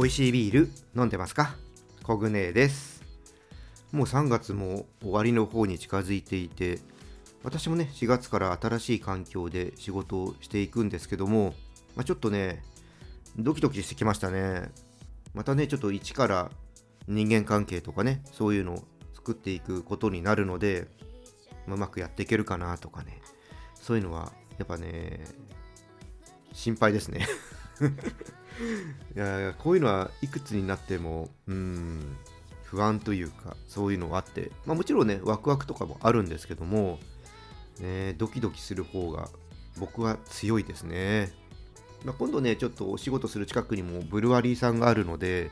美味しいビール飲んでますか？コグネです。もう3月も終わりの方に近づいていて私もね4月から新しい環境で仕事をしていくんですけども、まあ、ちょっとねドキドキしてきましたね。またねちょっと一から人間関係とかねそういうのを作っていくことになるので、ま、うまくやっていけるかなとかね。そういうのはやっぱね心配ですね。いやこういうのはいくつになってもうん不安というかそういうのがあって、まあ、もちろんねワクワクとかもあるんですけども、ね、ドキドキする方が僕は強いですね、まあ、今度ねちょっとお仕事する近くにもブルワリーさんがあるので、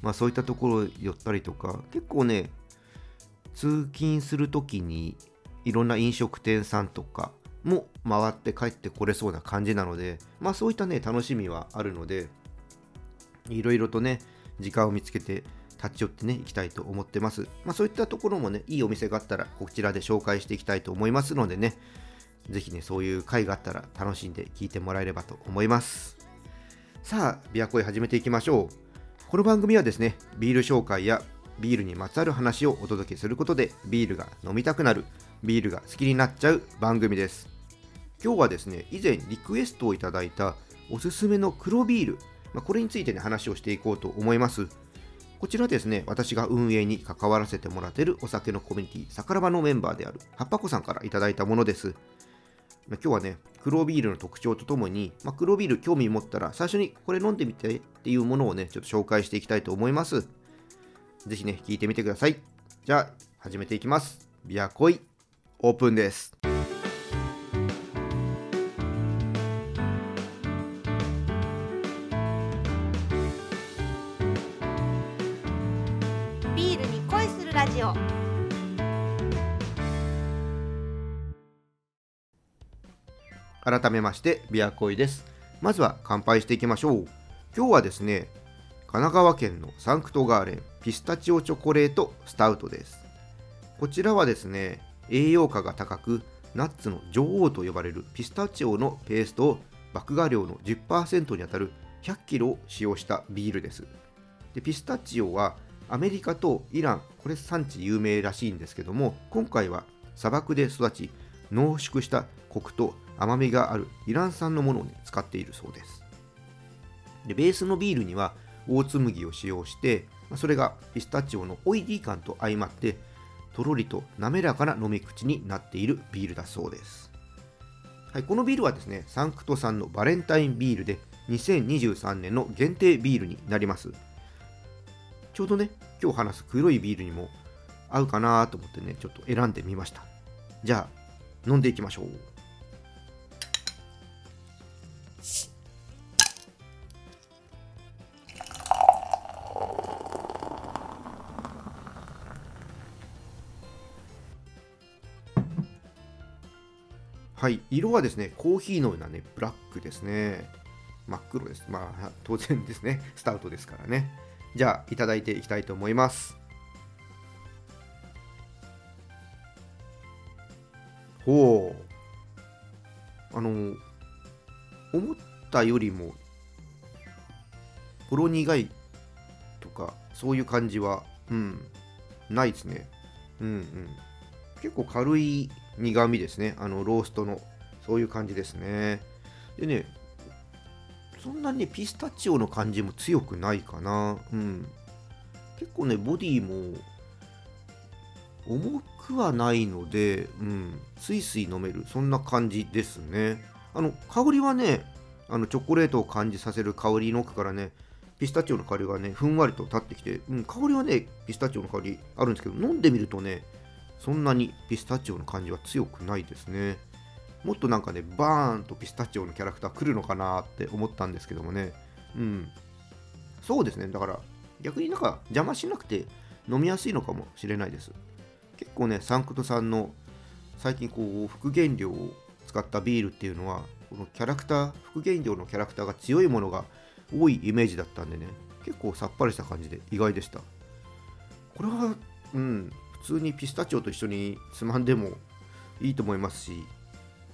まあ、そういったところ寄ったりとか結構ね通勤する時にいろんな飲食店さんとかも回って帰ってこれそうな感じなので、まあそういったね、楽しみはあるので、いろいろとね、時間を見つけて立ち寄ってね、行きたいと思ってます。まあそういったところもね、いいお店があったら、こちらで紹介していきたいと思いますのでね、ぜひね、そういう回があったら楽しんで聞いてもらえればと思います。さあ、琵琶湖へ始めていきましょう。この番組はですね、ビール紹介やビールにまつわる話をお届けすることで、ビールが飲みたくなる、ビールが好きになっちゃう番組です。今日はですね、以前リクエストをいただいたおすすめの黒ビール、まあ、これについてね、話をしていこうと思います。こちらですね、私が運営に関わらせてもらっているお酒のコミュニティ、さからばのメンバーであるはっぱこさんからいただいたものです。今日はね、黒ビールの特徴とともに、まあ、黒ビール興味持ったら最初にこれ飲んでみてっていうものをね、ちょっと紹介していきたいと思います。ぜひね、聞いてみてください。じゃあ、始めていきます。ビアコイ、オープンです。ジオ。改めましてビアコイです。まずは乾杯していきましょう。今日はですね神奈川県のサンクトガーレンピスタチオチョコレートスタウトです。こちらはですね栄養価が高くナッツの女王と呼ばれるピスタチオのペーストを麦芽量の10%にあたる100キロを使用したビールです。でピスタチオはアメリカとイラン、これ産地有名らしいんですけども、今回は砂漠で育ち、濃縮したコクと甘みがあるイラン産のものを、ね、使っているそうですで。ベースのビールにはオーツ麦を使用して、それがピスタチオのオイリー感と相まって、とろりと滑らかな飲み口になっているビールだそうです。はい、このビールはですね、サンクト産のバレンタインビールで2023年の限定ビールになります。ちょうどね、今日話す黒いビールにも合うかなと思ってね、ちょっと選んでみました。じゃあ、飲んでいきましょう。はい、色はですね、コーヒーのようなね、ブラックですね。真っ黒です。まあ、当然ですね、スタートですからね。じゃあいただいていきたいと思います。ほう。あの思ったよりもほろ苦いとかそういう感じはうんないですね。うんうん。結構軽い苦味ですね。あのローストのそういう感じですね。でねそんなにピスタチオの感じも強くないかな。うん。結構ね、ボディも重くはないので、うん、スイスイ飲める、そんな感じですね。あの、香りはね、あのチョコレートを感じさせる香りの奥からね、ピスタチオの香りがね、ふんわりと立ってきて、うん、香りはね、ピスタチオの香りあるんですけど、飲んでみるとね、そんなにピスタチオの感じは強くないですね。もっとなんかね、バーンとピスタチオのキャラクター来るのかなって思ったんですけどもね。うん。そうですね。だから、逆になんか邪魔しなくて飲みやすいのかもしれないです。結構ね、サンクトさんの最近こう、副原料を使ったビールっていうのは、このキャラクター、副原料のキャラクターが強いものが多いイメージだったんでね、結構さっぱりした感じで意外でした。これは、うん、普通にピスタチオと一緒につまんでもいいと思いますし、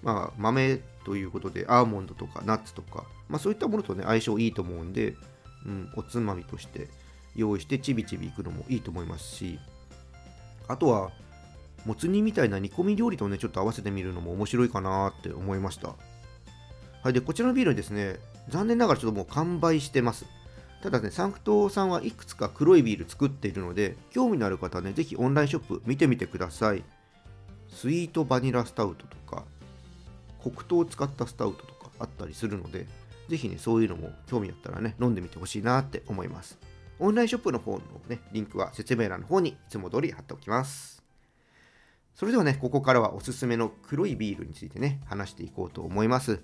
まあ、豆ということでアーモンドとかナッツとか、まあ、そういったものとね相性いいと思うんでうん、おつまみとして用意してちびちびいくのもいいと思いますしあとはもつ煮みたいな煮込み料理とねちょっと合わせてみるのも面白いかなって思いましたはいでこちらのビールですね残念ながらちょっともう完売してますただね、サンクトさんはいくつか黒いビール作っているので、興味のある方はね、ぜひオンラインショップ見てみてください。スイートバニラスタウトとか、黒糖を使ったスタウトとかあったりするので、ぜひね、そういうのも興味あったらね、飲んでみてほしいなって思います。オンラインショップの方のね、リンクは説明欄の方にいつも通り貼っておきます。それではね、ここからはおすすめの黒いビールについてね、話していこうと思います。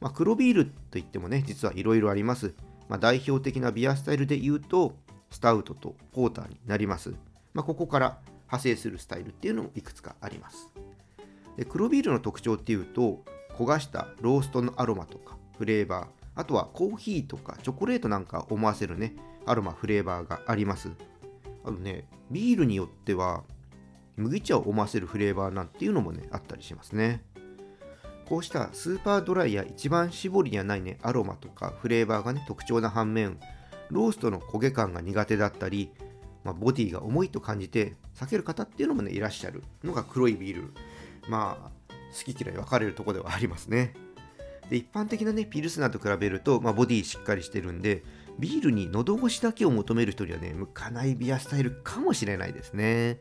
まあ、黒ビールといってもね、実はいろいろあります。まあ、代表的なビアスタイルで言うと、スタウトとポーターになります。まあ、ここから派生するスタイルっていうのもいくつかあります。で黒ビールの特徴っていうと、焦がしたローストのアロマとかフレーバー、あとはコーヒーとかチョコレートなんか思わせるね、アロマ、フレーバーがあります。あとね、ビールによっては、麦茶を思わせるフレーバーなんていうのもね、あったりしますね。こうしたスーパードライや一番搾りにはないね、アロマとかフレーバーがね、特徴な反面、ローストの焦げ感が苦手だったり、まあ、ボディが重いと感じて避ける方っていうのもね、いらっしゃるのが黒いビール。まあ、好き嫌い分かれるとこではありますね。で、一般的なね、ピルスナーと比べると、まあ、ボディしっかりしてるんで、ビールに喉越しだけを求める人にはね、向かないビアスタイルかもしれないですね。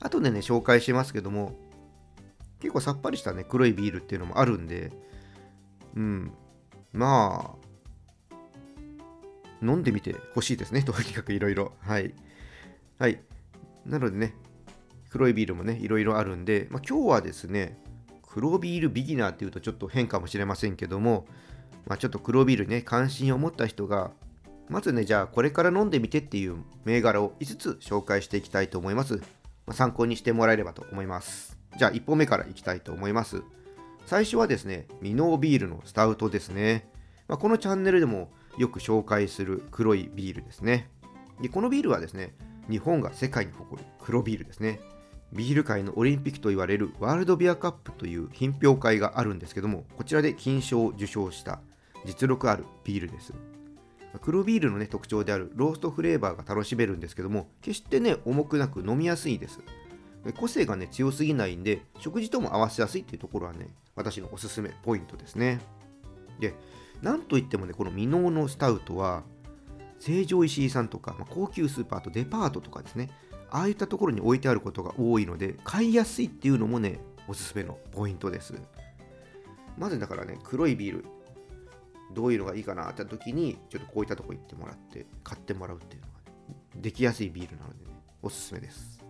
あとでね、紹介しますけども、結構さっぱりしたね、黒いビールっていうのもあるんで、うん、まあ、飲んでみてほしいですね、とにかくいろいろ。はい。はい。なのでね、黒いビールもね、いろいろあるんで、まあ、今日はですね、黒ビールビギナーっていうとちょっと変かもしれませんけども、まあ、ちょっと黒ビールね、関心を持った人が、まずね、じゃあこれから飲んでみてっていう銘柄を5つ紹介していきたいと思います。まあ、参考にしてもらえればと思います。じゃあ1本目からいきたいと思います。最初はですね、ミノービールのスタウトですね。まあ、このチャンネルでもよく紹介する黒いビールですね。でこのビールはですね、日本が世界に誇る黒ビールですね。ビール界のオリンピックと言われるワールドビアカップという品評会があるんですけども、こちらで金賞を受賞した実力あるビールです。黒ビールの、ね、特徴であるローストフレーバーが楽しめるんですけども、決してね、重くなく飲みやすいです。個性がね、強すぎないんで、食事とも合わせやすいっていうところはね、私のおすすめポイントですね。で、なんといってもね、このミノーのスタウトは、成城石井さんとか、まあ、高級スーパーとデパートとかですね、ああいったところに置いてあることが多いので、買いやすいっていうのもね、おすすめのポイントです。まずだからね、黒いビール、どういうのがいいかなって時に、ちょっとこういったとこ行ってもらって、買ってもらうっていうのが、ね、できやすいビールなのでね、おすすめです。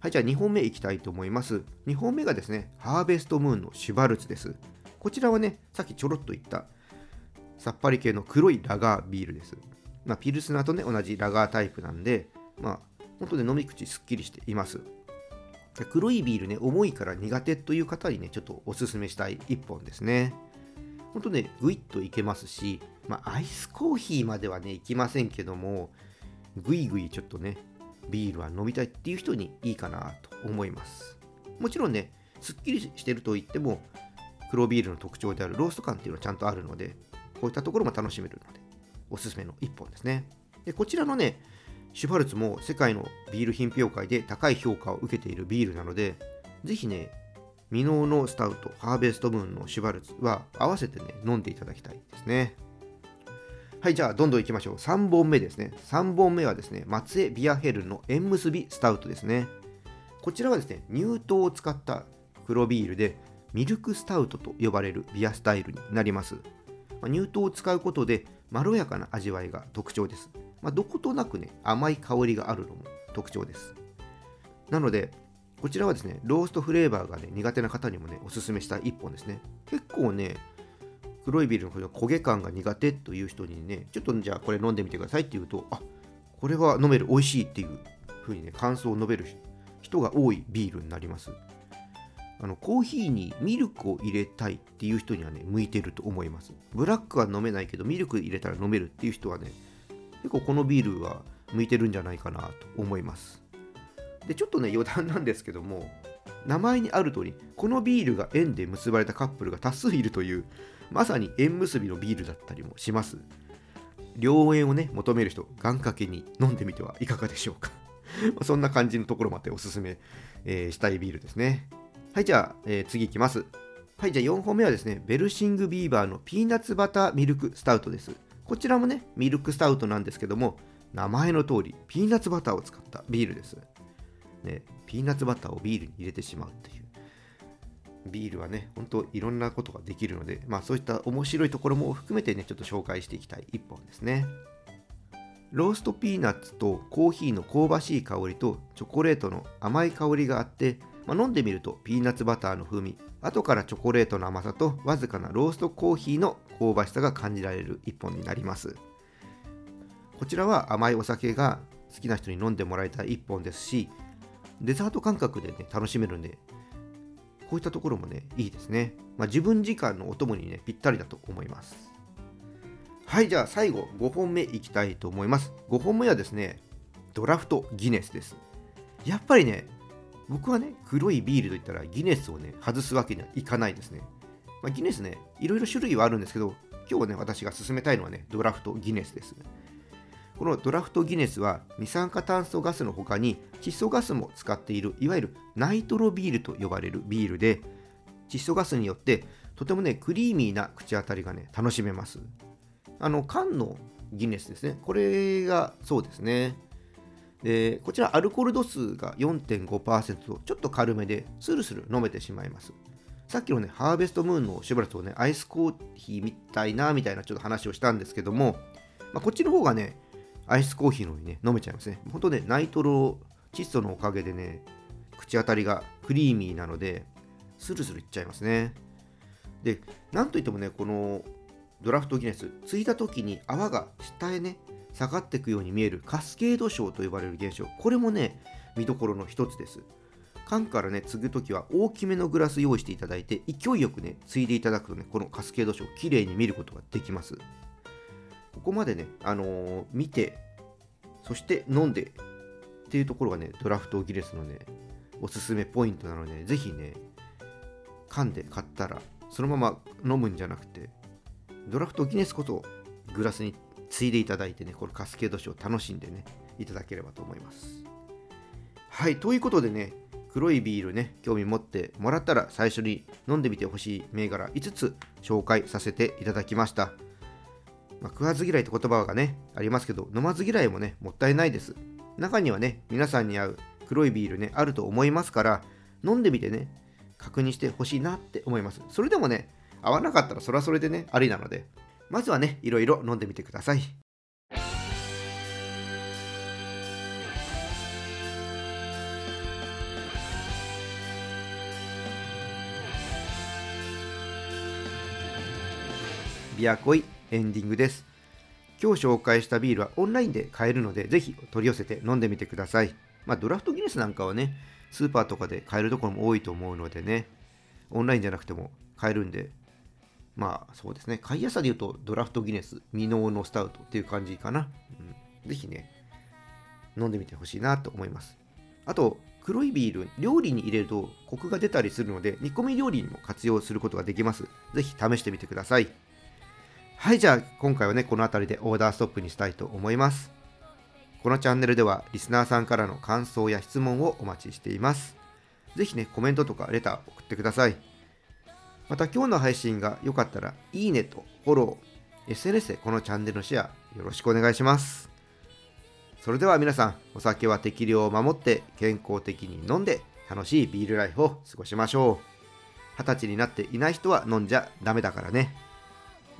はい、じゃあ2本目いきたいと思います。2本目がですね、ハーベストムーンのシュバルツです。こちらはね、さっきちょろっと言った、さっぱり系の黒いラガービールです。まあ、ピルスナーとね、同じラガータイプなんで、まあ、本当に飲み口すっきりしています。黒いビールね、重いから苦手という方にね、ちょっとおすすめしたい1本ですね。本当ね、ぐいっといけますし、まあ、アイスコーヒーまではね、いきませんけども、ぐいぐいちょっとね、ビールは飲みたいっていう人にいいかなと思います。もちろんね、すっきりしてると言っても、黒ビールの特徴であるロースト感っていうのはちゃんとあるので、こういったところも楽しめるので、おすすめの1本ですね。で、こちらのね、シュバルツも世界のビール品評会で高い評価を受けているビールなので、ぜひね、ミノーのスタウト、ハーベストムーンのシュバルツは合わせてね、飲んでいただきたいですね。はい、じゃあどんどんいきましょう。3本目ですね。3本目はですね、松江ビアヘルンの縁結びスタウトですね。こちらはですね、乳糖を使った黒ビールで、ミルクスタウトと呼ばれるビアスタイルになります。まあ、乳糖を使うことで、まろやかな味わいが特徴です。まあ、どことなくね、甘い香りがあるのも特徴です。なので、こちらはですね、ローストフレーバーがね、苦手な方にもね、おすすめした1本ですね。結構ね、黒いビールのこの焦げ感が苦手という人にね、ちょっとじゃあこれ飲んでみてくださいって言うと、あこれは飲める、美味しいっていう風にね、感想を述べる人が多いビールになります。あのコーヒーにミルクを入れたいっていう人にはね、向いてると思います。ブラックは飲めないけど、ミルク入れたら飲めるっていう人はね、結構このビールは向いてるんじゃないかなと思います。で、ちょっとね、余談なんですけども、名前にある通り、このビールが縁で結ばれたカップルが多数いるという、まさに縁結びのビールだったりもします。良縁をね求める人願掛けに飲んでみてはいかがでしょうか そんな感じのところまでおすすめ、えー、したいビールですねはいじゃあ、えー、次いきますはいじゃあ4本目はですねベルシングビーバーのピーナッツバターミルクスタウトですこちらもねミルクスタウトなんですけども名前の通りピーナッツバターを使ったビールです、ね、ピーナッツバターをビールに入れてしまうというビールはね、ほんといろんなことができるので、まあそういった面白いところも含めてね、ちょっと紹介していきたい一本ですね。ローストピーナッツとコーヒーの香ばしい香りとチョコレートの甘い香りがあって、まあ、飲んでみるとピーナッツバターの風味、後からチョコレートの甘さとわずかなローストコーヒーの香ばしさが感じられる一本になります。こちらは甘いお酒が好きな人に飲んでもらいたい一本ですし、デザート感覚でね、楽しめるんで、こういったところもね、いいですね。まあ、自分時間のお供にね、ぴったりだと思います。はい、じゃあ最後、5本目いきたいと思います。5本目はですね、ドラフトギネスです。やっぱりね、僕はね、黒いビールといったらギネスをね、外すわけにはいかないですね。まあ、ギネスね、いろいろ種類はあるんですけど、今日ね、私が勧めたいのはね、ドラフトギネスです。このドラフトギネスは二酸化炭素ガスの他に窒素ガスも使っているいわゆるナイトロビールと呼ばれるビールで窒素ガスによってとてもねクリーミーな口当たりがね楽しめますあの缶のギネスですねこれがそうですねでこちらアルコール度数が4.5%とちょっと軽めでスルスル飲めてしまいますさっきのねハーベストムーンのシュバラツをねアイスコーヒーみたいなみたいなちょっと話をしたんですけども、まあ、こっちの方がねアイスコーヒーのようにね、飲めちゃいますね。本当ね、ナイトロ窒素のおかげでね、口当たりがクリーミーなので、スルスルいっちゃいますね。で、なんといってもね、このドラフトギネス、ついた時に泡が下へね、下がっていくように見えるカスケード症と呼ばれる現象、これもね、見どころの一つです。缶からね、継ぐときは大きめのグラス用意していただいて、勢いよくね、継いでいただくとね、このカスケード症、きれいに見ることができます。ここまでね、あのー、見て、そして飲んでっていうところがね、ドラフトギネスのね、おすすめポイントなので、ぜひね、缶で買ったら、そのまま飲むんじゃなくて、ドラフトギネスことグラスについでいただいてね、このカスケード酒を楽しんでね、いただければと思います。はい、ということでね、黒いビールね、興味持ってもらったら最初に飲んでみてほしい銘柄5つ紹介させていただきました。まあ、食わず嫌いって言葉がね、ありますけど、飲まず嫌いもね、もったいないです。中にはね、皆さんに合う黒いビールね、あると思いますから、飲んでみてね、確認してほしいなって思います。それでもね、合わなかったらそれはそれでね、ありなので、まずはね、いろいろ飲んでみてください。ビアコイエンディングです。今日紹介したビールはオンラインで買えるので、ぜひ取り寄せて飲んでみてください。まあ、ドラフトギネスなんかはね、スーパーとかで買えるところも多いと思うのでね、オンラインじゃなくても買えるんで、まあそうですね、買いやすさで言うとドラフトギネス、未納のスタウトっていう感じかな。うん、ぜひね、飲んでみてほしいなと思います。あと、黒いビール、料理に入れるとコクが出たりするので、煮込み料理にも活用することができます。ぜひ試してみてください。はい、じゃあ今回はね、この辺りでオーダーストップにしたいと思います。このチャンネルではリスナーさんからの感想や質問をお待ちしています。ぜひね、コメントとかレター送ってください。また今日の配信が良かったら、いいねとフォロー、SNS でこのチャンネルのシェアよろしくお願いします。それでは皆さん、お酒は適量を守って健康的に飲んで楽しいビールライフを過ごしましょう。二十歳になっていない人は飲んじゃダメだからね。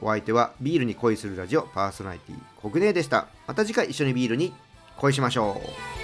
お相手はビールに恋するラジオパーソナリティコグネでした。また次回一緒にビールに恋しましょう。